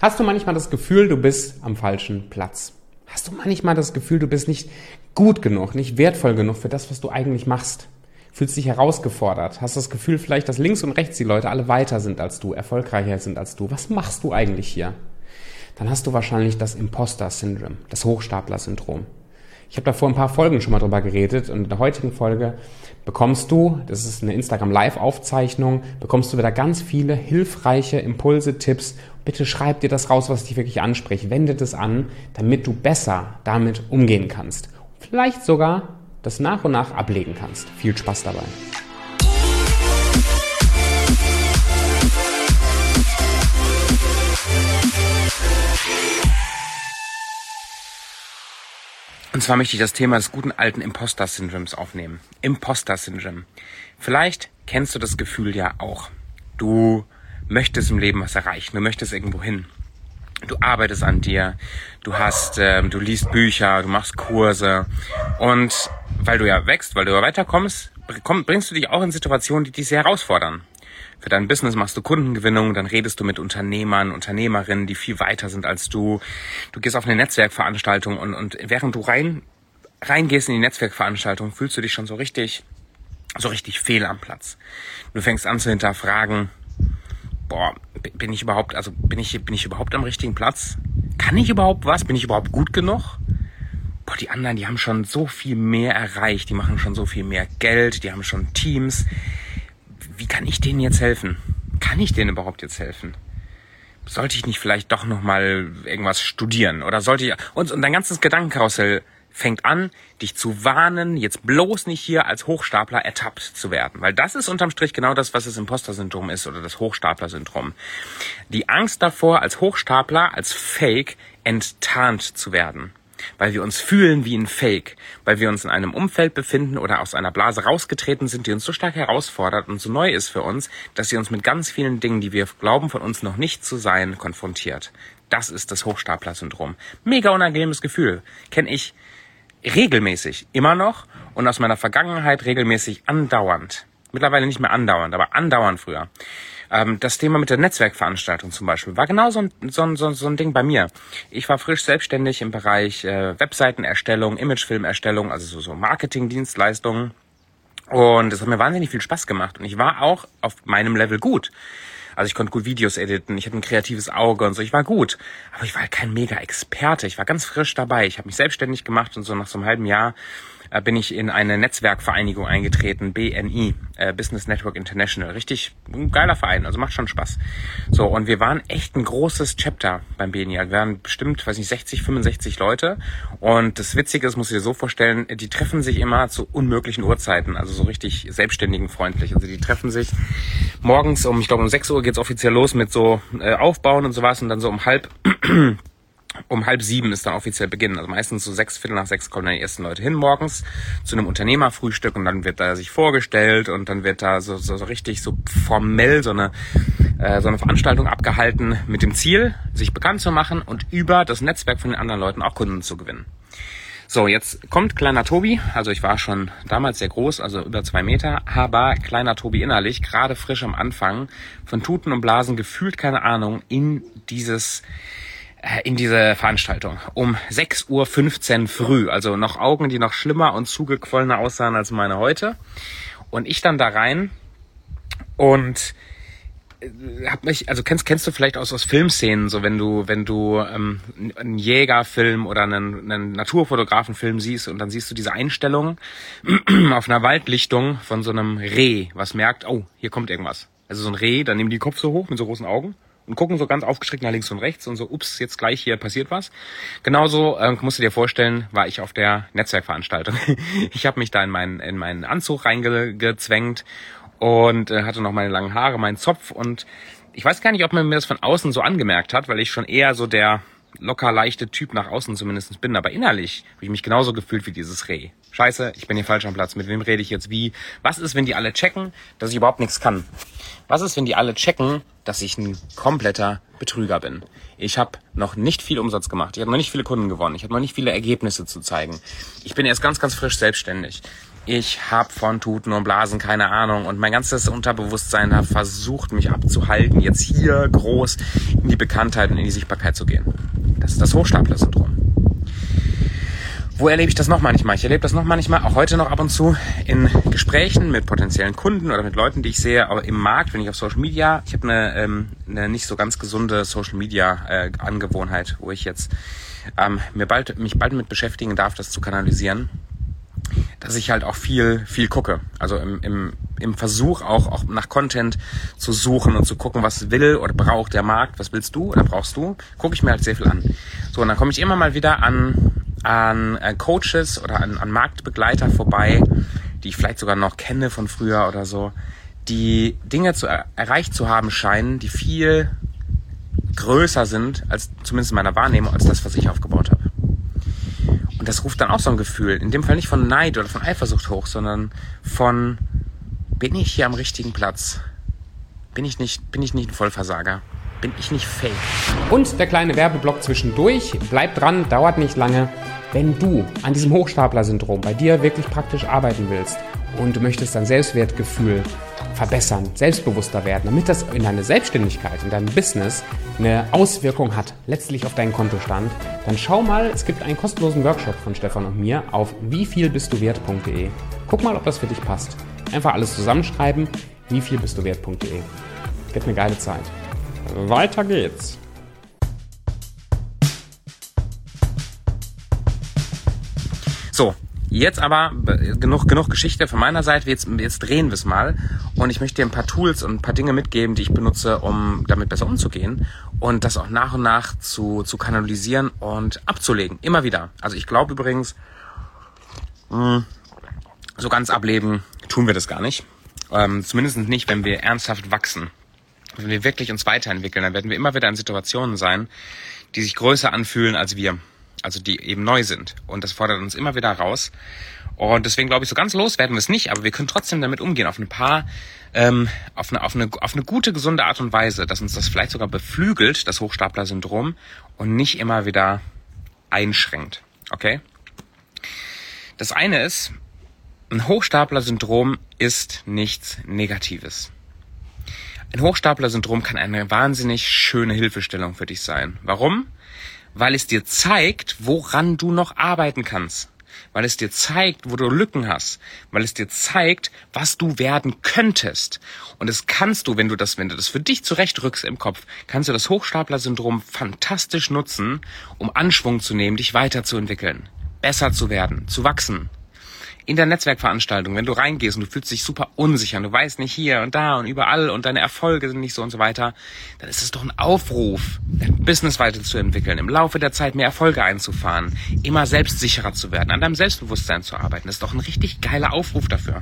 Hast du manchmal das Gefühl, du bist am falschen Platz? Hast du manchmal das Gefühl, du bist nicht gut genug, nicht wertvoll genug für das, was du eigentlich machst? Fühlst dich herausgefordert? Hast das Gefühl vielleicht, dass links und rechts die Leute alle weiter sind als du, erfolgreicher sind als du? Was machst du eigentlich hier? Dann hast du wahrscheinlich das Imposter-Syndrom, das Hochstapler-Syndrom. Ich habe da vor ein paar Folgen schon mal drüber geredet und in der heutigen Folge bekommst du, das ist eine Instagram Live-Aufzeichnung, bekommst du wieder ganz viele hilfreiche Impulse, Tipps. Bitte schreib dir das raus, was dich wirklich anspricht. Wende das an, damit du besser damit umgehen kannst. Vielleicht sogar das nach und nach ablegen kannst. Viel Spaß dabei. Und zwar möchte ich das Thema des guten alten Imposter-Syndroms aufnehmen. Imposter-Syndrom. Vielleicht kennst du das Gefühl ja auch. Du möchtest im Leben was erreichen, du möchtest irgendwo hin. Du arbeitest an dir, du hast, äh, du liest Bücher, du machst Kurse und weil du ja wächst, weil du ja weiterkommst, bringst du dich auch in Situationen, die dich sehr herausfordern. Für dein Business machst du Kundengewinnung, dann redest du mit Unternehmern, Unternehmerinnen, die viel weiter sind als du. Du gehst auf eine Netzwerkveranstaltung und, und während du rein, reingehst in die Netzwerkveranstaltung, fühlst du dich schon so richtig, so richtig fehl am Platz. Du fängst an zu hinterfragen, boah, bin ich überhaupt, also bin ich, bin ich überhaupt am richtigen Platz? Kann ich überhaupt was? Bin ich überhaupt gut genug? Boah, die anderen, die haben schon so viel mehr erreicht, die machen schon so viel mehr Geld, die haben schon Teams wie kann ich denen jetzt helfen? Kann ich denen überhaupt jetzt helfen? Sollte ich nicht vielleicht doch noch mal irgendwas studieren oder sollte ich und, und dein ganzes Gedankenkarussell fängt an, dich zu warnen, jetzt bloß nicht hier als Hochstapler ertappt zu werden. Weil das ist unterm Strich genau das, was das Imposter-Syndrom ist oder das Hochstapler-Syndrom. Die Angst davor, als Hochstapler, als Fake enttarnt zu werden weil wir uns fühlen wie ein Fake, weil wir uns in einem Umfeld befinden oder aus einer Blase rausgetreten sind, die uns so stark herausfordert und so neu ist für uns, dass sie uns mit ganz vielen Dingen, die wir glauben von uns noch nicht zu sein, konfrontiert. Das ist das Hochstapler-Syndrom. Mega unangenehmes Gefühl. Kenne ich regelmäßig, immer noch und aus meiner Vergangenheit regelmäßig andauernd. Mittlerweile nicht mehr andauernd, aber andauernd früher. Ähm, das Thema mit der Netzwerkveranstaltung zum Beispiel war genau so ein, so, ein, so, ein Ding bei mir. Ich war frisch selbstständig im Bereich äh, Webseitenerstellung, Imagefilmerstellung, also so, so Marketingdienstleistungen. Und es hat mir wahnsinnig viel Spaß gemacht. Und ich war auch auf meinem Level gut. Also ich konnte gut Videos editen, ich hatte ein kreatives Auge und so, ich war gut. Aber ich war halt kein Mega-Experte. Ich war ganz frisch dabei. Ich habe mich selbstständig gemacht und so nach so einem halben Jahr äh, bin ich in eine Netzwerkvereinigung eingetreten, BNI, äh, Business Network International. Richtig geiler Verein, also macht schon Spaß. So, und wir waren echt ein großes Chapter beim BNI. Wir waren bestimmt, weiß nicht, 60, 65 Leute. Und das Witzige ist, muss ich dir so vorstellen, die treffen sich immer zu unmöglichen Uhrzeiten, also so richtig selbstständigen freundlich. Also die treffen sich morgens um, ich glaube um 6 Uhr geht's offiziell los mit so äh, Aufbauen und sowas und dann so um halb um halb sieben ist dann offiziell Beginn. Also meistens so sechs, Viertel nach sechs kommen dann die ersten Leute hin morgens zu einem Unternehmerfrühstück und dann wird da sich vorgestellt und dann wird da so, so, so richtig so formell so eine, äh, so eine Veranstaltung abgehalten mit dem Ziel, sich bekannt zu machen und über das Netzwerk von den anderen Leuten auch Kunden zu gewinnen. So, jetzt kommt kleiner Tobi, also ich war schon damals sehr groß, also über zwei Meter, aber kleiner Tobi innerlich, gerade frisch am Anfang, von Tuten und Blasen gefühlt keine Ahnung, in dieses in diese Veranstaltung um 6.15 Uhr früh. Also noch Augen, die noch schlimmer und zugequollener aussahen als meine heute. Und ich dann da rein und äh, hab mich, also kennst kennst du vielleicht aus aus Filmszenen, so wenn du wenn du ähm, einen Jägerfilm oder einen, einen Naturfotografenfilm siehst und dann siehst du diese Einstellung auf einer Waldlichtung von so einem Reh, was merkt, oh hier kommt irgendwas. Also so ein Reh, dann nehmen die Kopf so hoch mit so großen Augen und gucken so ganz aufgestreckt nach links und rechts und so, ups, jetzt gleich hier passiert was. Genauso ähm, musst du dir vorstellen, war ich auf der Netzwerkveranstaltung. ich habe mich da in meinen, in meinen Anzug reingezwängt und äh, hatte noch meine langen Haare, meinen Zopf und ich weiß gar nicht, ob man mir das von außen so angemerkt hat, weil ich schon eher so der locker leichte Typ nach außen zumindest bin, aber innerlich habe ich mich genauso gefühlt wie dieses Reh. scheiße, ich bin hier falsch am Platz, mit wem rede ich jetzt wie? Was ist, wenn die alle checken, dass ich überhaupt nichts kann? Was ist, wenn die alle checken, dass ich ein kompletter Betrüger bin? Ich habe noch nicht viel Umsatz gemacht, ich habe noch nicht viele Kunden gewonnen, ich habe noch nicht viele Ergebnisse zu zeigen. Ich bin erst ganz, ganz frisch selbstständig. Ich habe von Tuten und Blasen keine Ahnung und mein ganzes Unterbewusstsein hat versucht, mich abzuhalten, jetzt hier groß in die Bekanntheit und in die Sichtbarkeit zu gehen. Das ist das Hochstapler-Syndrom. Wo erlebe ich das noch manchmal? Ich erlebe das noch manchmal, auch heute noch ab und zu, in Gesprächen mit potenziellen Kunden oder mit Leuten, die ich sehe, aber im Markt, wenn ich auf Social Media, ich habe eine, ähm, eine nicht so ganz gesunde Social Media äh, Angewohnheit, wo ich jetzt ähm, mir bald, mich bald mit beschäftigen darf, das zu kanalisieren dass ich halt auch viel, viel gucke. Also im, im, im Versuch auch, auch nach Content zu suchen und zu gucken, was will oder braucht der Markt, was willst du oder brauchst du, gucke ich mir halt sehr viel an. So, und dann komme ich immer mal wieder an, an äh, Coaches oder an, an Marktbegleiter vorbei, die ich vielleicht sogar noch kenne von früher oder so, die Dinge zu er erreicht zu haben scheinen, die viel größer sind, als zumindest in meiner Wahrnehmung, als das, was ich aufgebaut habe. Das ruft dann auch so ein Gefühl, in dem Fall nicht von Neid oder von Eifersucht hoch, sondern von, bin ich hier am richtigen Platz? Bin ich nicht, bin ich nicht ein Vollversager? Bin ich nicht fake? Und der kleine Werbeblock zwischendurch. Bleib dran, dauert nicht lange. Wenn du an diesem Hochstapler-Syndrom bei dir wirklich praktisch arbeiten willst und du möchtest dein Selbstwertgefühl verbessern, selbstbewusster werden, damit das in deine Selbstständigkeit, in deinem Business eine Auswirkung hat, letztlich auf deinen Kontostand, dann schau mal, es gibt einen kostenlosen Workshop von Stefan und mir auf wievielbistduwert.de. Guck mal, ob das für dich passt. Einfach alles zusammenschreiben, wievielbistduwert.de. Gibt eine geile Zeit. Weiter geht's. So, Jetzt aber genug, genug Geschichte von meiner Seite. Jetzt, jetzt drehen wir es mal. Und ich möchte dir ein paar Tools und ein paar Dinge mitgeben, die ich benutze, um damit besser umzugehen. Und das auch nach und nach zu, zu kanalisieren und abzulegen. Immer wieder. Also ich glaube übrigens, mh, so ganz ableben tun wir das gar nicht. Ähm, zumindest nicht, wenn wir ernsthaft wachsen. Wenn wir wirklich uns weiterentwickeln, dann werden wir immer wieder in Situationen sein, die sich größer anfühlen als wir also die eben neu sind. Und das fordert uns immer wieder raus. Und deswegen glaube ich, so ganz los werden wir es nicht, aber wir können trotzdem damit umgehen auf ein paar, ähm, auf eine, auf eine, auf eine gute, gesunde Art und Weise, dass uns das vielleicht sogar beflügelt, das Hochstapler-Syndrom, und nicht immer wieder einschränkt. Okay? Das eine ist, ein Hochstapler-Syndrom ist nichts Negatives. Ein Hochstapler-Syndrom kann eine wahnsinnig schöne Hilfestellung für dich sein. Warum? Weil es dir zeigt, woran du noch arbeiten kannst. Weil es dir zeigt, wo du Lücken hast. Weil es dir zeigt, was du werden könntest. Und das kannst du, wenn du das, wenn du das für dich zurechtrückst im Kopf, kannst du das Hochstapler-Syndrom fantastisch nutzen, um Anschwung zu nehmen, dich weiterzuentwickeln, besser zu werden, zu wachsen in der Netzwerkveranstaltung, wenn du reingehst und du fühlst dich super unsicher und du weißt nicht hier und da und überall und deine Erfolge sind nicht so und so weiter, dann ist es doch ein Aufruf, dein Business weiterzuentwickeln, im Laufe der Zeit mehr Erfolge einzufahren, immer selbstsicherer zu werden, an deinem Selbstbewusstsein zu arbeiten. Das ist doch ein richtig geiler Aufruf dafür.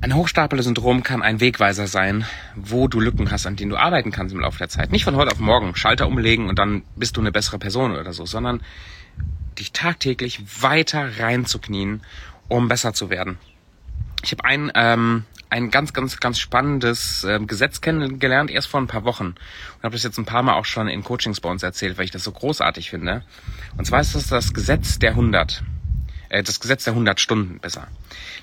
Ein Hochstapler-Syndrom kann ein Wegweiser sein, wo du Lücken hast, an denen du arbeiten kannst im Laufe der Zeit. Nicht von heute auf morgen Schalter umlegen und dann bist du eine bessere Person oder so, sondern dich tagtäglich weiter reinzuknien, um besser zu werden. Ich habe ein, ähm, ein ganz, ganz, ganz spannendes äh, Gesetz kennengelernt, erst vor ein paar Wochen. Und habe das jetzt ein paar Mal auch schon in Coachings bei uns erzählt, weil ich das so großartig finde. Und zwar ist das das Gesetz der 100. Äh, das Gesetz der 100 Stunden besser.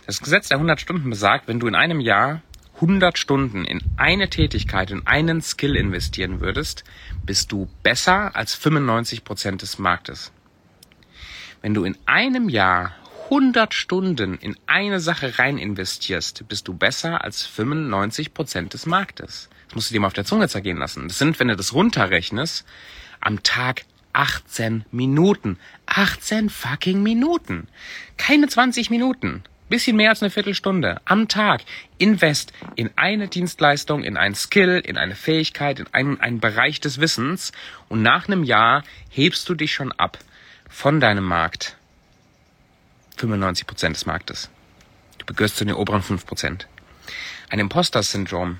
Das Gesetz der 100 Stunden besagt, wenn du in einem Jahr 100 Stunden in eine Tätigkeit, in einen Skill investieren würdest, bist du besser als 95 Prozent des Marktes. Wenn du in einem Jahr 100 Stunden in eine Sache rein investierst, bist du besser als 95 Prozent des Marktes. Das musst du dir mal auf der Zunge zergehen lassen. Das sind, wenn du das runterrechnest, am Tag 18 Minuten. 18 fucking Minuten. Keine 20 Minuten. Bisschen mehr als eine Viertelstunde am Tag. Invest in eine Dienstleistung, in einen Skill, in eine Fähigkeit, in einen, einen Bereich des Wissens und nach einem Jahr hebst du dich schon ab von deinem Markt 95 Prozent des Marktes. Du gehörst zu den oberen 5%. Ein Imposter-Syndrom,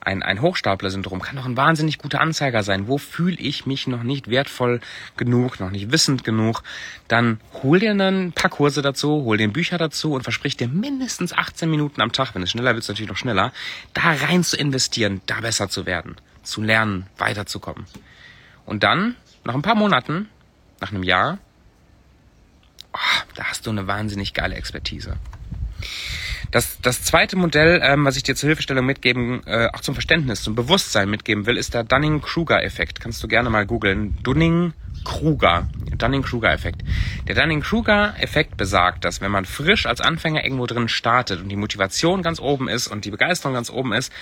ein, ein Hochstapler-Syndrom kann doch ein wahnsinnig guter Anzeiger sein. Wo fühle ich mich noch nicht wertvoll genug, noch nicht wissend genug? Dann hol dir ein paar Kurse dazu, hol dir Bücher dazu und versprich dir mindestens 18 Minuten am Tag, wenn es schneller wird, natürlich noch schneller, da rein zu investieren, da besser zu werden, zu lernen, weiterzukommen. Und dann, nach ein paar Monaten, nach einem Jahr, oh, da hast du eine wahnsinnig geile Expertise. Das, das zweite Modell, ähm, was ich dir zur Hilfestellung mitgeben, äh, auch zum Verständnis, zum Bewusstsein mitgeben will, ist der Dunning-Kruger-Effekt. Kannst du gerne mal googeln. Dunning Kruger, Dunning-Kruger-Effekt. Der Dunning-Kruger-Effekt besagt, dass wenn man frisch als Anfänger irgendwo drin startet und die Motivation ganz oben ist und die Begeisterung ganz oben ist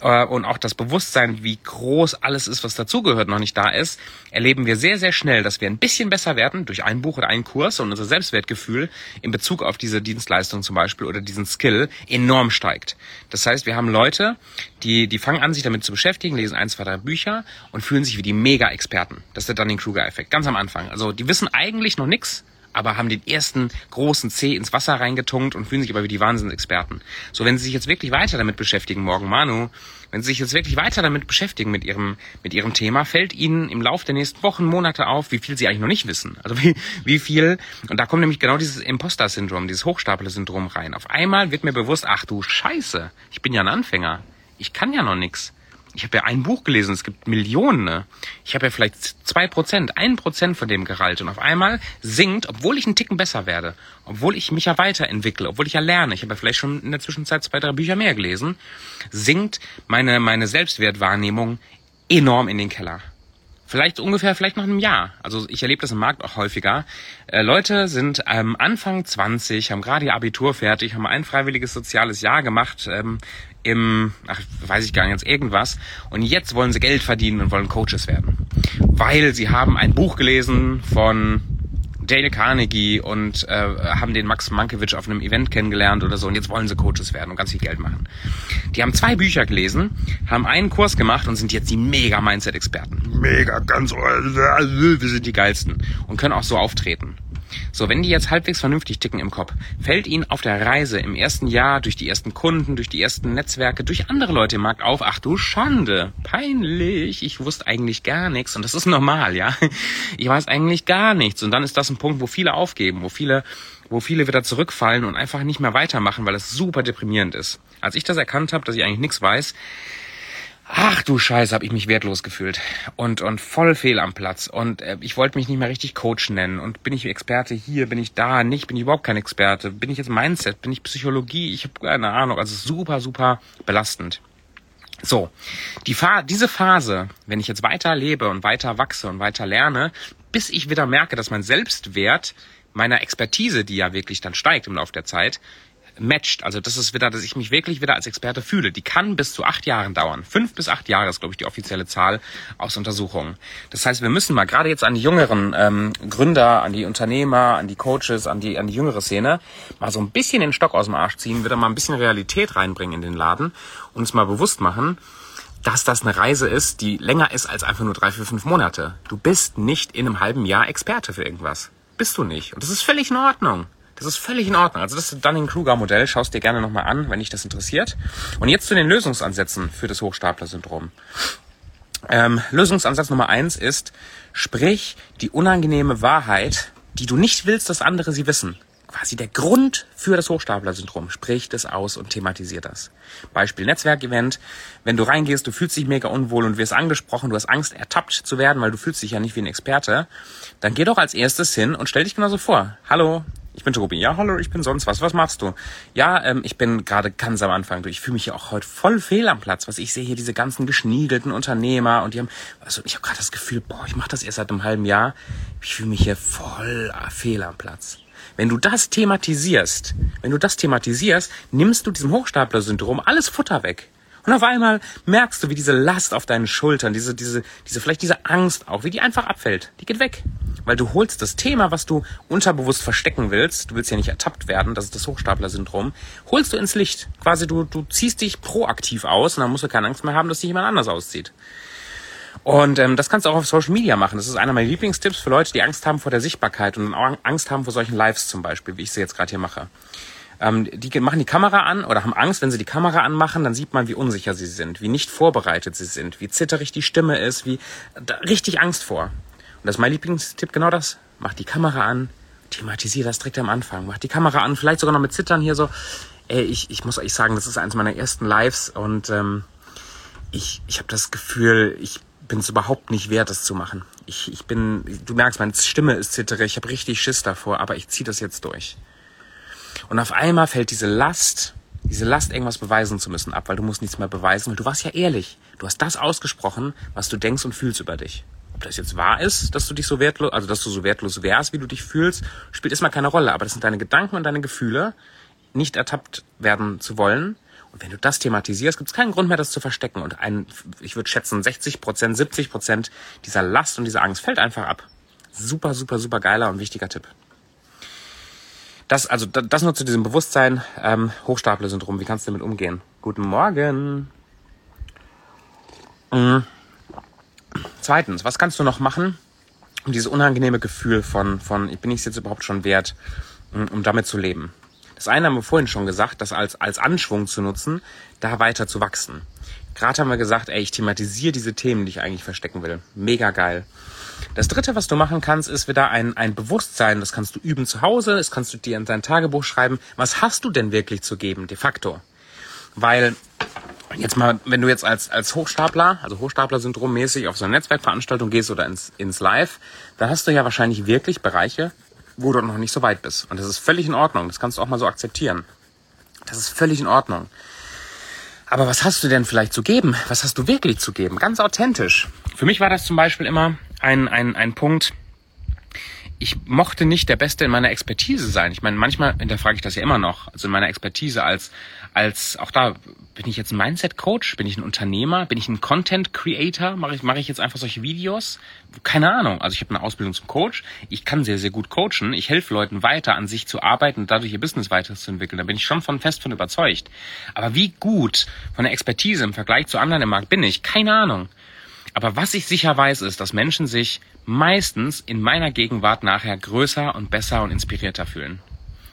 äh, und auch das Bewusstsein, wie groß alles ist, was dazugehört, noch nicht da ist, erleben wir sehr, sehr schnell, dass wir ein bisschen besser werden durch ein Buch oder einen Kurs und unser Selbstwertgefühl in Bezug auf diese Dienstleistung zum Beispiel oder diesen Skill enorm steigt. Das heißt, wir haben Leute, die, die fangen an, sich damit zu beschäftigen, lesen ein, zwei, drei Bücher und fühlen sich wie die Mega-Experten. Das ist der Dunning-Kruger-Effekt, ganz am Anfang. Also die wissen eigentlich noch nichts, aber haben den ersten großen C ins Wasser reingetunkt und fühlen sich aber wie die Wahnsinnsexperten. So, wenn sie sich jetzt wirklich weiter damit beschäftigen, morgen Manu, wenn sie sich jetzt wirklich weiter damit beschäftigen mit ihrem, mit ihrem Thema, fällt ihnen im Laufe der nächsten Wochen, Monate auf, wie viel sie eigentlich noch nicht wissen. Also wie, wie viel, und da kommt nämlich genau dieses Imposter-Syndrom, dieses Hochstapler-Syndrom rein. Auf einmal wird mir bewusst, ach du Scheiße, ich bin ja ein Anfänger ich kann ja noch nix. Ich habe ja ein Buch gelesen, es gibt Millionen. Ne? Ich habe ja vielleicht zwei Prozent, ein Prozent von dem Gehalt und auf einmal sinkt, obwohl ich einen Ticken besser werde, obwohl ich mich ja weiterentwickle, obwohl ich ja lerne. Ich habe ja vielleicht schon in der Zwischenzeit zwei, drei Bücher mehr gelesen, sinkt meine meine Selbstwertwahrnehmung enorm in den Keller. Vielleicht ungefähr, vielleicht nach einem Jahr. Also ich erlebe das im Markt auch häufiger. Äh, Leute sind ähm, Anfang 20, haben gerade ihr Abitur fertig, haben ein freiwilliges soziales Jahr gemacht, ähm, im, ach, weiß ich gar nicht, jetzt irgendwas. Und jetzt wollen sie Geld verdienen und wollen Coaches werden. Weil sie haben ein Buch gelesen von Dale Carnegie und äh, haben den Max Mankiewicz auf einem Event kennengelernt oder so und jetzt wollen sie Coaches werden und ganz viel Geld machen. Die haben zwei Bücher gelesen, haben einen Kurs gemacht und sind jetzt die mega Mindset-Experten. Mega, ganz, wir sind die geilsten und können auch so auftreten. So, wenn die jetzt halbwegs vernünftig ticken im Kopf, fällt ihnen auf der Reise im ersten Jahr durch die ersten Kunden, durch die ersten Netzwerke, durch andere Leute im Markt auf, ach du Schande, peinlich, ich wusste eigentlich gar nichts und das ist normal, ja. Ich weiß eigentlich gar nichts und dann ist das ein Punkt, wo viele aufgeben, wo viele wo viele wieder zurückfallen und einfach nicht mehr weitermachen, weil es super deprimierend ist. Als ich das erkannt habe, dass ich eigentlich nichts weiß, ach du Scheiße, habe ich mich wertlos gefühlt. Und und voll fehl am Platz. Und äh, ich wollte mich nicht mehr richtig Coach nennen. Und bin ich Experte hier, bin ich da, nicht, bin ich überhaupt kein Experte, bin ich jetzt Mindset, bin ich Psychologie, ich habe keine Ahnung, also super super belastend. So, die Fa diese Phase, wenn ich jetzt weiter lebe und weiter wachse und weiter lerne, bis ich wieder merke, dass mein Selbstwert meiner Expertise, die ja wirklich dann steigt im Laufe der Zeit, matcht. Also das ist wieder, dass ich mich wirklich wieder als Experte fühle. Die kann bis zu acht Jahren dauern. Fünf bis acht Jahre ist, glaube ich, die offizielle Zahl aus Untersuchungen. Das heißt, wir müssen mal gerade jetzt an die jüngeren ähm, Gründer, an die Unternehmer, an die Coaches, an die, an die jüngere Szene mal so ein bisschen den Stock aus dem Arsch ziehen, wieder mal ein bisschen Realität reinbringen in den Laden und uns mal bewusst machen, dass das eine Reise ist, die länger ist als einfach nur drei, vier, fünf Monate. Du bist nicht in einem halben Jahr Experte für irgendwas. Bist du nicht. Und das ist völlig in Ordnung. Das ist völlig in Ordnung. Also das ist Dunning-Kruger-Modell. Schau es dir gerne nochmal an, wenn dich das interessiert. Und jetzt zu den Lösungsansätzen für das Hochstapler-Syndrom. Ähm, Lösungsansatz Nummer eins ist, sprich die unangenehme Wahrheit, die du nicht willst, dass andere sie wissen. Quasi der Grund für das Hochstapler-Syndrom. Sprich das aus und thematisier das. Beispiel Netzwerkevent. Wenn du reingehst, du fühlst dich mega unwohl und wirst angesprochen, du hast Angst, ertappt zu werden, weil du fühlst dich ja nicht wie ein Experte, dann geh doch als erstes hin und stell dich genauso vor. Hallo, ich bin Tobi. Ja, hallo, ich bin sonst was. Was machst du? Ja, ähm, ich bin gerade ganz am Anfang. Du, ich fühle mich ja auch heute voll fehl am Platz. Was ich sehe hier diese ganzen geschniedelten Unternehmer und die haben, also ich habe gerade das Gefühl, boah, ich mache das erst seit einem halben Jahr. Ich fühle mich hier voll fehl am Platz. Wenn du das thematisierst, wenn du das thematisierst, nimmst du diesem Hochstapler-Syndrom alles Futter weg. Und auf einmal merkst du, wie diese Last auf deinen Schultern, diese, diese, diese, vielleicht diese Angst auch, wie die einfach abfällt. Die geht weg. Weil du holst das Thema, was du unterbewusst verstecken willst, du willst ja nicht ertappt werden, das ist das Hochstapler-Syndrom, holst du ins Licht. Quasi du, du ziehst dich proaktiv aus und dann musst du keine Angst mehr haben, dass sich jemand anders auszieht. Und ähm, das kannst du auch auf Social Media machen. Das ist einer meiner Lieblingstipps für Leute, die Angst haben vor der Sichtbarkeit und auch Angst haben vor solchen Lives zum Beispiel, wie ich sie jetzt gerade hier mache. Ähm, die machen die Kamera an oder haben Angst, wenn sie die Kamera anmachen, dann sieht man, wie unsicher sie sind, wie nicht vorbereitet sie sind, wie zitterig die Stimme ist, wie da, richtig Angst vor. Und das ist mein Lieblingstipp, genau das. Mach die Kamera an, thematisier das direkt am Anfang. Mach die Kamera an, vielleicht sogar noch mit Zittern hier so. Ey, ich, ich muss euch sagen, das ist eines meiner ersten Lives und ähm, ich, ich habe das Gefühl, ich bin es überhaupt nicht wert, das zu machen. Ich, ich bin, du merkst, meine Stimme ist zitterig, ich habe richtig Schiss davor, aber ich ziehe das jetzt durch. Und auf einmal fällt diese Last, diese Last, irgendwas beweisen zu müssen, ab, weil du musst nichts mehr beweisen, weil du warst ja ehrlich. Du hast das ausgesprochen, was du denkst und fühlst über dich. Ob das jetzt wahr ist, dass du dich so wertlos, also dass du so wertlos wärst, wie du dich fühlst, spielt erstmal keine Rolle. Aber das sind deine Gedanken und deine Gefühle, nicht ertappt werden zu wollen. Und wenn du das thematisierst, gibt es keinen Grund mehr, das zu verstecken. Und ein, ich würde schätzen, 60 Prozent, 70 Prozent dieser Last und dieser Angst fällt einfach ab. Super, super, super geiler und wichtiger Tipp. Das, also, das nur zu diesem Bewusstsein, ähm, Hochstapler-Syndrom. Wie kannst du damit umgehen? Guten Morgen. Mhm. Zweitens, was kannst du noch machen, um dieses unangenehme Gefühl von, von, bin ich es jetzt überhaupt schon wert, um damit zu leben? Das eine haben wir vorhin schon gesagt, das als, als Anschwung zu nutzen, da weiter zu wachsen. Gerade haben wir gesagt, ey, ich thematisiere diese Themen, die ich eigentlich verstecken will. Mega geil. Das dritte, was du machen kannst, ist wieder ein, ein Bewusstsein. Das kannst du üben zu Hause, das kannst du dir in dein Tagebuch schreiben. Was hast du denn wirklich zu geben, de facto? Weil, jetzt mal, wenn du jetzt als, als Hochstapler, also Hochstapler-Syndrom mäßig auf so eine Netzwerkveranstaltung gehst oder ins, ins Live, da hast du ja wahrscheinlich wirklich Bereiche, wo du noch nicht so weit bist. Und das ist völlig in Ordnung. Das kannst du auch mal so akzeptieren. Das ist völlig in Ordnung. Aber was hast du denn vielleicht zu geben? Was hast du wirklich zu geben? Ganz authentisch. Für mich war das zum Beispiel immer ein, ein, ein Punkt, ich mochte nicht der Beste in meiner Expertise sein. Ich meine, manchmal hinterfrage ich das ja immer noch. Also in meiner Expertise als, als, auch da, bin ich jetzt ein Mindset-Coach? Bin ich ein Unternehmer? Bin ich ein Content-Creator? Mache ich, mache ich jetzt einfach solche Videos? Keine Ahnung. Also ich habe eine Ausbildung zum Coach. Ich kann sehr, sehr gut coachen. Ich helfe Leuten weiter, an sich zu arbeiten und dadurch ihr Business weiterzuentwickeln. Da bin ich schon von fest von überzeugt. Aber wie gut von der Expertise im Vergleich zu anderen im Markt bin ich? Keine Ahnung. Aber was ich sicher weiß, ist, dass Menschen sich meistens in meiner Gegenwart nachher größer und besser und inspirierter fühlen.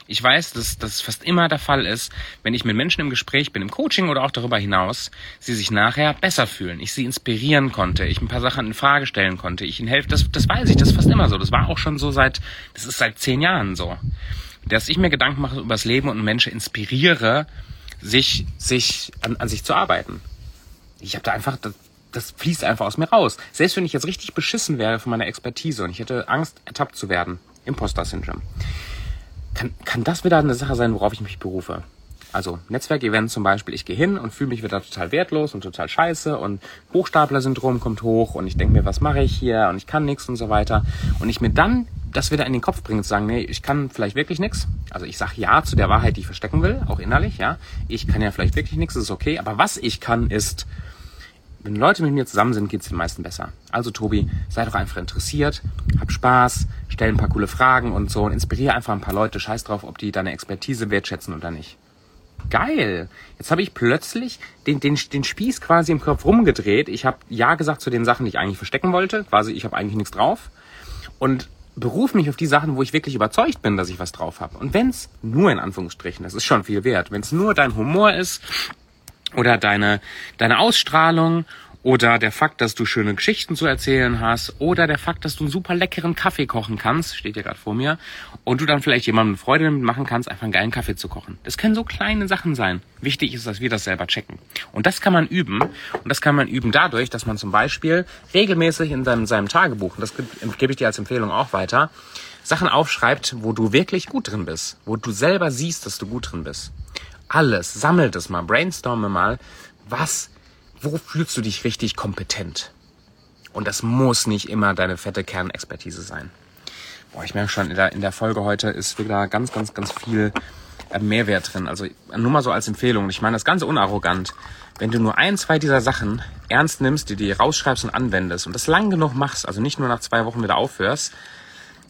Ich weiß, dass das fast immer der Fall ist, wenn ich mit Menschen im Gespräch bin, im Coaching oder auch darüber hinaus, sie sich nachher besser fühlen. Ich sie inspirieren konnte, ich ein paar Sachen in Frage stellen konnte, ich ihnen helfe. Das, das weiß ich, das ist fast immer so. Das war auch schon so seit, das ist seit zehn Jahren so. Dass ich mir Gedanken mache über das Leben und Menschen inspiriere, sich, sich an, an sich zu arbeiten. Ich habe da einfach, das, fließt einfach aus mir raus. Selbst wenn ich jetzt richtig beschissen wäre von meiner Expertise und ich hätte Angst, ertappt zu werden, Imposter-Syndrom, kann, kann das wieder eine Sache sein, worauf ich mich berufe. Also Netzwerkevent zum Beispiel, ich gehe hin und fühle mich wieder total wertlos und total scheiße und Hochstapler-Syndrom kommt hoch und ich denke mir, was mache ich hier und ich kann nichts und so weiter. Und ich mir dann das wieder in den Kopf bringe, zu sagen, nee, ich kann vielleicht wirklich nichts. Also ich sage ja zu der Wahrheit, die ich verstecken will, auch innerlich, ja. Ich kann ja vielleicht wirklich nichts, ist okay. Aber was ich kann, ist wenn Leute mit mir zusammen sind, geht es den meisten besser. Also Tobi, sei doch einfach interessiert, hab Spaß, stell ein paar coole Fragen und so und inspiriere einfach ein paar Leute. Scheiß drauf, ob die deine Expertise wertschätzen oder nicht. Geil. Jetzt habe ich plötzlich den, den, den Spieß quasi im Kopf rumgedreht. Ich habe Ja gesagt zu den Sachen, die ich eigentlich verstecken wollte. Quasi, ich habe eigentlich nichts drauf. Und beruf mich auf die Sachen, wo ich wirklich überzeugt bin, dass ich was drauf habe. Und wenn's nur in Anführungsstrichen, das ist schon viel wert, wenn's nur dein Humor ist oder deine, deine Ausstrahlung oder der Fakt, dass du schöne Geschichten zu erzählen hast oder der Fakt, dass du einen super leckeren Kaffee kochen kannst, steht ja gerade vor mir, und du dann vielleicht jemandem Freude machen kannst, einfach einen geilen Kaffee zu kochen. Das können so kleine Sachen sein. Wichtig ist, dass wir das selber checken. Und das kann man üben. Und das kann man üben dadurch, dass man zum Beispiel regelmäßig in seinem, seinem Tagebuch, und das gebe ich dir als Empfehlung auch weiter, Sachen aufschreibt, wo du wirklich gut drin bist, wo du selber siehst, dass du gut drin bist alles, sammelt es mal, brainstorme mal, was, wo fühlst du dich richtig kompetent? Und das muss nicht immer deine fette Kernexpertise sein. Boah, ich merke schon, in der, in der Folge heute ist wieder ganz, ganz, ganz viel äh, Mehrwert drin. Also nur mal so als Empfehlung. Ich meine das Ganze unarrogant. Wenn du nur ein, zwei dieser Sachen ernst nimmst, die dir rausschreibst und anwendest und das lang genug machst, also nicht nur nach zwei Wochen wieder aufhörst,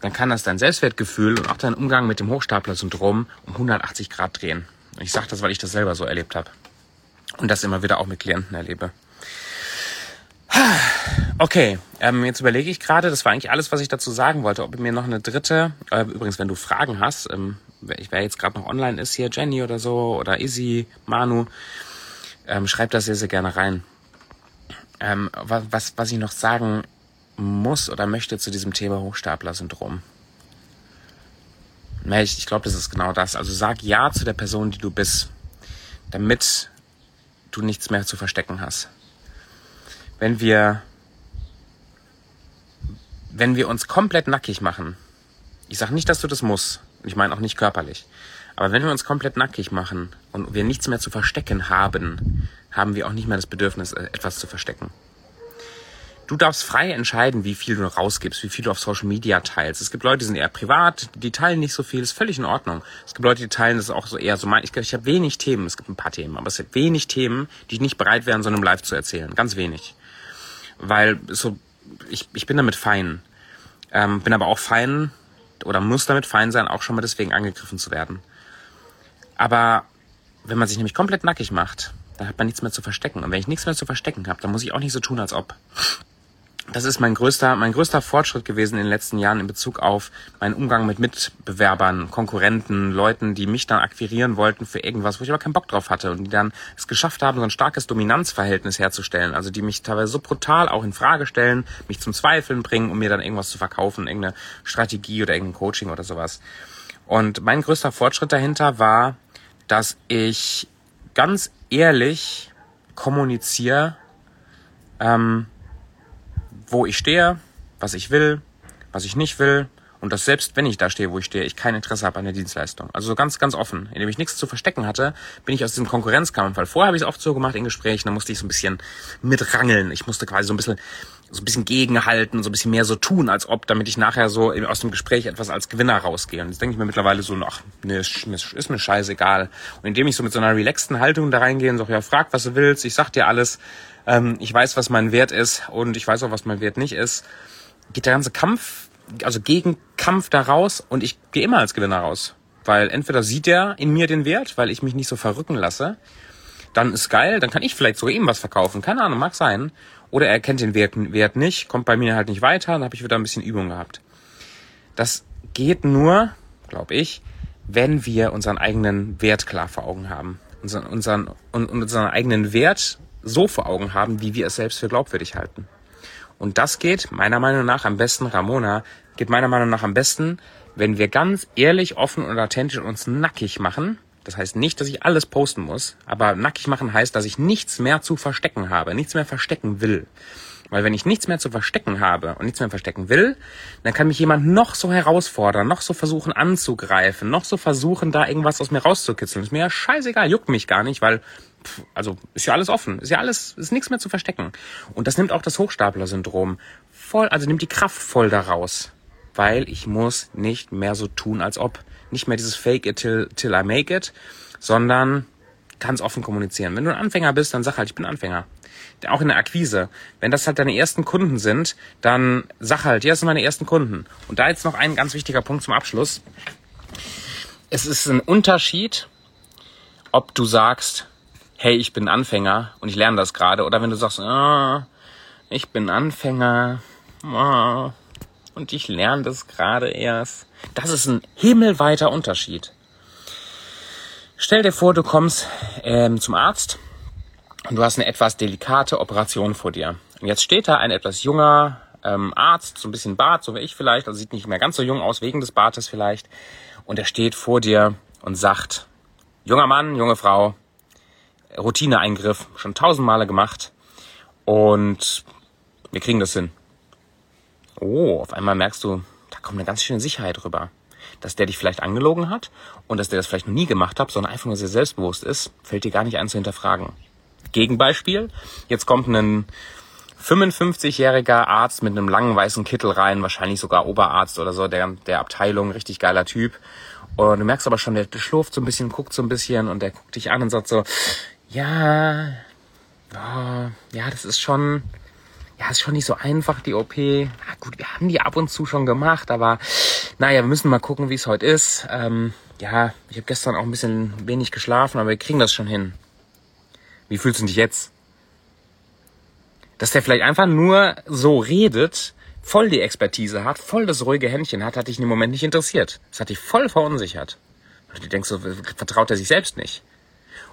dann kann das dein Selbstwertgefühl und auch dein Umgang mit dem Hochstapler-Syndrom um 180 Grad drehen. Ich sage das, weil ich das selber so erlebt habe. Und das immer wieder auch mit Klienten erlebe. Okay, ähm, jetzt überlege ich gerade, das war eigentlich alles, was ich dazu sagen wollte, ob mir noch eine dritte, äh, übrigens, wenn du Fragen hast, ähm, wer jetzt gerade noch online ist, hier Jenny oder so, oder Izzy, Manu, ähm, schreib das sehr, sehr gerne rein. Ähm, was, was ich noch sagen muss oder möchte zu diesem Thema Hochstapler-Syndrom. Ich, glaube, das ist genau das. Also sag Ja zu der Person, die du bist, damit du nichts mehr zu verstecken hast. Wenn wir, wenn wir uns komplett nackig machen, ich sage nicht, dass du das musst, ich meine auch nicht körperlich, aber wenn wir uns komplett nackig machen und wir nichts mehr zu verstecken haben, haben wir auch nicht mehr das Bedürfnis, äh, etwas zu verstecken. Du darfst frei entscheiden, wie viel du rausgibst, wie viel du auf Social Media teilst. Es gibt Leute, die sind eher privat, die teilen nicht so viel, ist völlig in Ordnung. Es gibt Leute, die teilen das auch so eher so mein. Ich, ich habe wenig Themen, es gibt ein paar Themen, aber es gibt wenig Themen, die ich nicht bereit wäre, in so einem Live zu erzählen. Ganz wenig. Weil so, ich, ich bin damit fein. Ähm, bin aber auch fein oder muss damit fein sein, auch schon mal deswegen angegriffen zu werden. Aber wenn man sich nämlich komplett nackig macht, dann hat man nichts mehr zu verstecken. Und wenn ich nichts mehr zu verstecken habe, dann muss ich auch nicht so tun, als ob das ist mein größter, mein größter Fortschritt gewesen in den letzten Jahren in Bezug auf meinen Umgang mit Mitbewerbern, Konkurrenten, Leuten, die mich dann akquirieren wollten für irgendwas, wo ich aber keinen Bock drauf hatte und die dann es geschafft haben, so ein starkes Dominanzverhältnis herzustellen. Also die mich teilweise so brutal auch in Frage stellen, mich zum Zweifeln bringen, um mir dann irgendwas zu verkaufen, irgendeine Strategie oder irgendein Coaching oder sowas. Und mein größter Fortschritt dahinter war, dass ich ganz ehrlich kommuniziere, ähm, wo ich stehe, was ich will, was ich nicht will und dass selbst wenn ich da stehe, wo ich stehe, ich kein Interesse habe an der Dienstleistung. Also so ganz, ganz offen. Indem ich nichts zu verstecken hatte, bin ich aus diesem Konkurrenzkampf. Weil vorher habe ich es oft so gemacht in Gesprächen, da musste ich so ein bisschen mitrangeln. Ich musste quasi so ein bisschen so ein bisschen gegenhalten, so ein bisschen mehr so tun, als ob, damit ich nachher so aus dem Gespräch etwas als Gewinner rausgehe. Und jetzt denke ich mir mittlerweile so, ach, nee, ist, mir scheißegal. Und indem ich so mit so einer relaxten Haltung da reingehe und so, ja, frag, was du willst, ich sag dir alles, ähm, ich weiß, was mein Wert ist und ich weiß auch, was mein Wert nicht ist, geht der ganze Kampf, also Gegenkampf da raus und ich gehe immer als Gewinner raus. Weil entweder sieht er in mir den Wert, weil ich mich nicht so verrücken lasse, dann ist geil, dann kann ich vielleicht sogar ihm was verkaufen, keine Ahnung, mag sein. Oder er kennt den Wert, Wert nicht, kommt bei mir halt nicht weiter, dann habe ich wieder ein bisschen Übung gehabt. Das geht nur, glaube ich, wenn wir unseren eigenen Wert klar vor Augen haben. Unseren, unseren, unseren eigenen Wert so vor Augen haben, wie wir es selbst für glaubwürdig halten. Und das geht meiner Meinung nach am besten, Ramona, geht meiner Meinung nach am besten, wenn wir ganz ehrlich, offen und authentisch uns nackig machen. Das heißt nicht, dass ich alles posten muss, aber nackig machen heißt, dass ich nichts mehr zu verstecken habe, nichts mehr verstecken will. Weil wenn ich nichts mehr zu verstecken habe und nichts mehr verstecken will, dann kann mich jemand noch so herausfordern, noch so versuchen anzugreifen, noch so versuchen, da irgendwas aus mir rauszukitzeln. Ist mir ja scheißegal, juckt mich gar nicht, weil also ist ja alles offen, ist ja alles, ist nichts mehr zu verstecken. Und das nimmt auch das Hochstapler-Syndrom voll, also nimmt die Kraft voll daraus. Weil ich muss nicht mehr so tun, als ob. Nicht mehr dieses Fake it till, till I make it, sondern ganz offen kommunizieren. Wenn du ein Anfänger bist, dann sag halt, ich bin Anfänger. Auch in der Akquise. Wenn das halt deine ersten Kunden sind, dann sag halt, ja, das sind meine ersten Kunden. Und da jetzt noch ein ganz wichtiger Punkt zum Abschluss. Es ist ein Unterschied, ob du sagst, hey, ich bin Anfänger und ich lerne das gerade. Oder wenn du sagst, ah, ich bin Anfänger ah, und ich lerne das gerade erst. Das ist ein himmelweiter Unterschied. Stell dir vor, du kommst ähm, zum Arzt und du hast eine etwas delikate Operation vor dir. Und jetzt steht da ein etwas junger ähm, Arzt, so ein bisschen Bart, so wie ich vielleicht, also sieht nicht mehr ganz so jung aus, wegen des Bartes vielleicht. Und er steht vor dir und sagt, junger Mann, junge Frau, Routineeingriff, schon tausend gemacht und wir kriegen das hin. Oh, auf einmal merkst du, da kommt eine ganz schöne Sicherheit rüber. Dass der dich vielleicht angelogen hat und dass der das vielleicht noch nie gemacht hat, sondern einfach nur sehr selbstbewusst ist, fällt dir gar nicht ein zu hinterfragen. Gegenbeispiel, jetzt kommt ein 55-jähriger Arzt mit einem langen weißen Kittel rein, wahrscheinlich sogar Oberarzt oder so, der, der Abteilung, richtig geiler Typ. Und du merkst aber schon, der schlurft so ein bisschen, guckt so ein bisschen und der guckt dich an und sagt so, ja, oh, ja, das ist schon, ja, ist schon nicht so einfach, die OP. Na gut, wir haben die ab und zu schon gemacht, aber naja, wir müssen mal gucken, wie es heute ist. Ähm, ja, ich habe gestern auch ein bisschen wenig geschlafen, aber wir kriegen das schon hin. Wie fühlst du dich jetzt? Dass der vielleicht einfach nur so redet, voll die Expertise hat, voll das ruhige Händchen hat, hat dich in dem Moment nicht interessiert. Das hat dich voll verunsichert. Und du denkst so, vertraut er sich selbst nicht.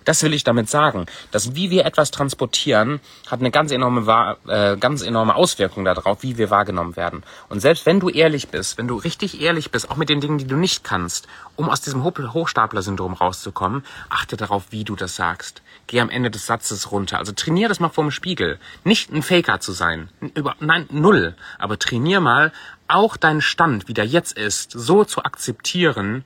Das will ich damit sagen, dass wie wir etwas transportieren, hat eine ganz enorme, äh, ganz enorme Auswirkung darauf, wie wir wahrgenommen werden. Und selbst wenn du ehrlich bist, wenn du richtig ehrlich bist, auch mit den Dingen, die du nicht kannst, um aus diesem Hochstapler-Syndrom rauszukommen, achte darauf, wie du das sagst. Geh am Ende des Satzes runter. Also trainier das mal vor dem Spiegel. Nicht ein Faker zu sein. Über, nein, null. Aber trainier mal, auch deinen Stand, wie der jetzt ist, so zu akzeptieren,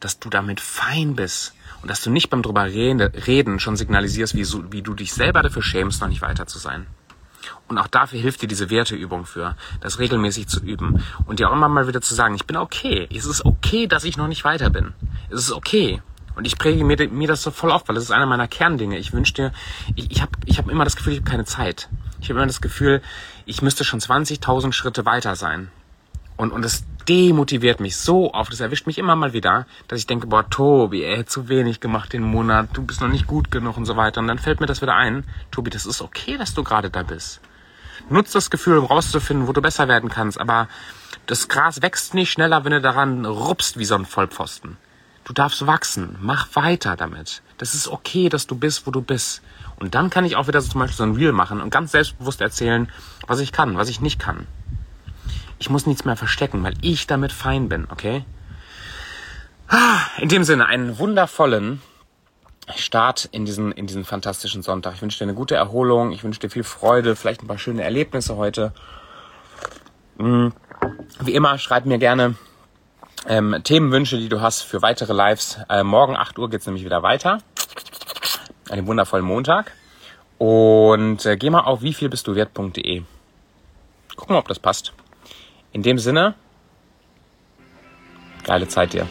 dass du damit fein bist und dass du nicht beim drüber reden schon signalisierst, wie, wie du dich selber dafür schämst, noch nicht weiter zu sein. Und auch dafür hilft dir diese Werteübung für, das regelmäßig zu üben und dir auch immer mal wieder zu sagen, ich bin okay. Es ist okay, dass ich noch nicht weiter bin. Es ist okay. Und ich präge mir, mir das so voll auf, weil das ist einer meiner Kerndinge. Ich wünsche dir, ich, ich habe ich hab immer das Gefühl, ich habe keine Zeit. Ich habe immer das Gefühl, ich müsste schon 20.000 Schritte weiter sein. Und, und es demotiviert mich so oft, das erwischt mich immer mal wieder, dass ich denke, boah, Tobi, er hat zu wenig gemacht den Monat, du bist noch nicht gut genug und so weiter. Und dann fällt mir das wieder ein, Tobi, das ist okay, dass du gerade da bist. Nutz das Gefühl, um rauszufinden, wo du besser werden kannst, aber das Gras wächst nicht schneller, wenn du daran rupst wie so ein Vollpfosten. Du darfst wachsen, mach weiter damit. Das ist okay, dass du bist, wo du bist. Und dann kann ich auch wieder so zum Beispiel so ein Reel machen und ganz selbstbewusst erzählen, was ich kann, was ich nicht kann. Ich muss nichts mehr verstecken, weil ich damit fein bin, okay? In dem Sinne, einen wundervollen Start in diesen, in diesen fantastischen Sonntag. Ich wünsche dir eine gute Erholung, ich wünsche dir viel Freude, vielleicht ein paar schöne Erlebnisse heute. Hm. Wie immer, schreib mir gerne ähm, Themenwünsche, die du hast für weitere Lives. Äh, morgen 8 Uhr geht's nämlich wieder weiter. Einen wundervollen Montag. Und äh, geh mal auf wievielbistduwert.de. Gucken, ob das passt. In dem Sinne, geile Zeit dir.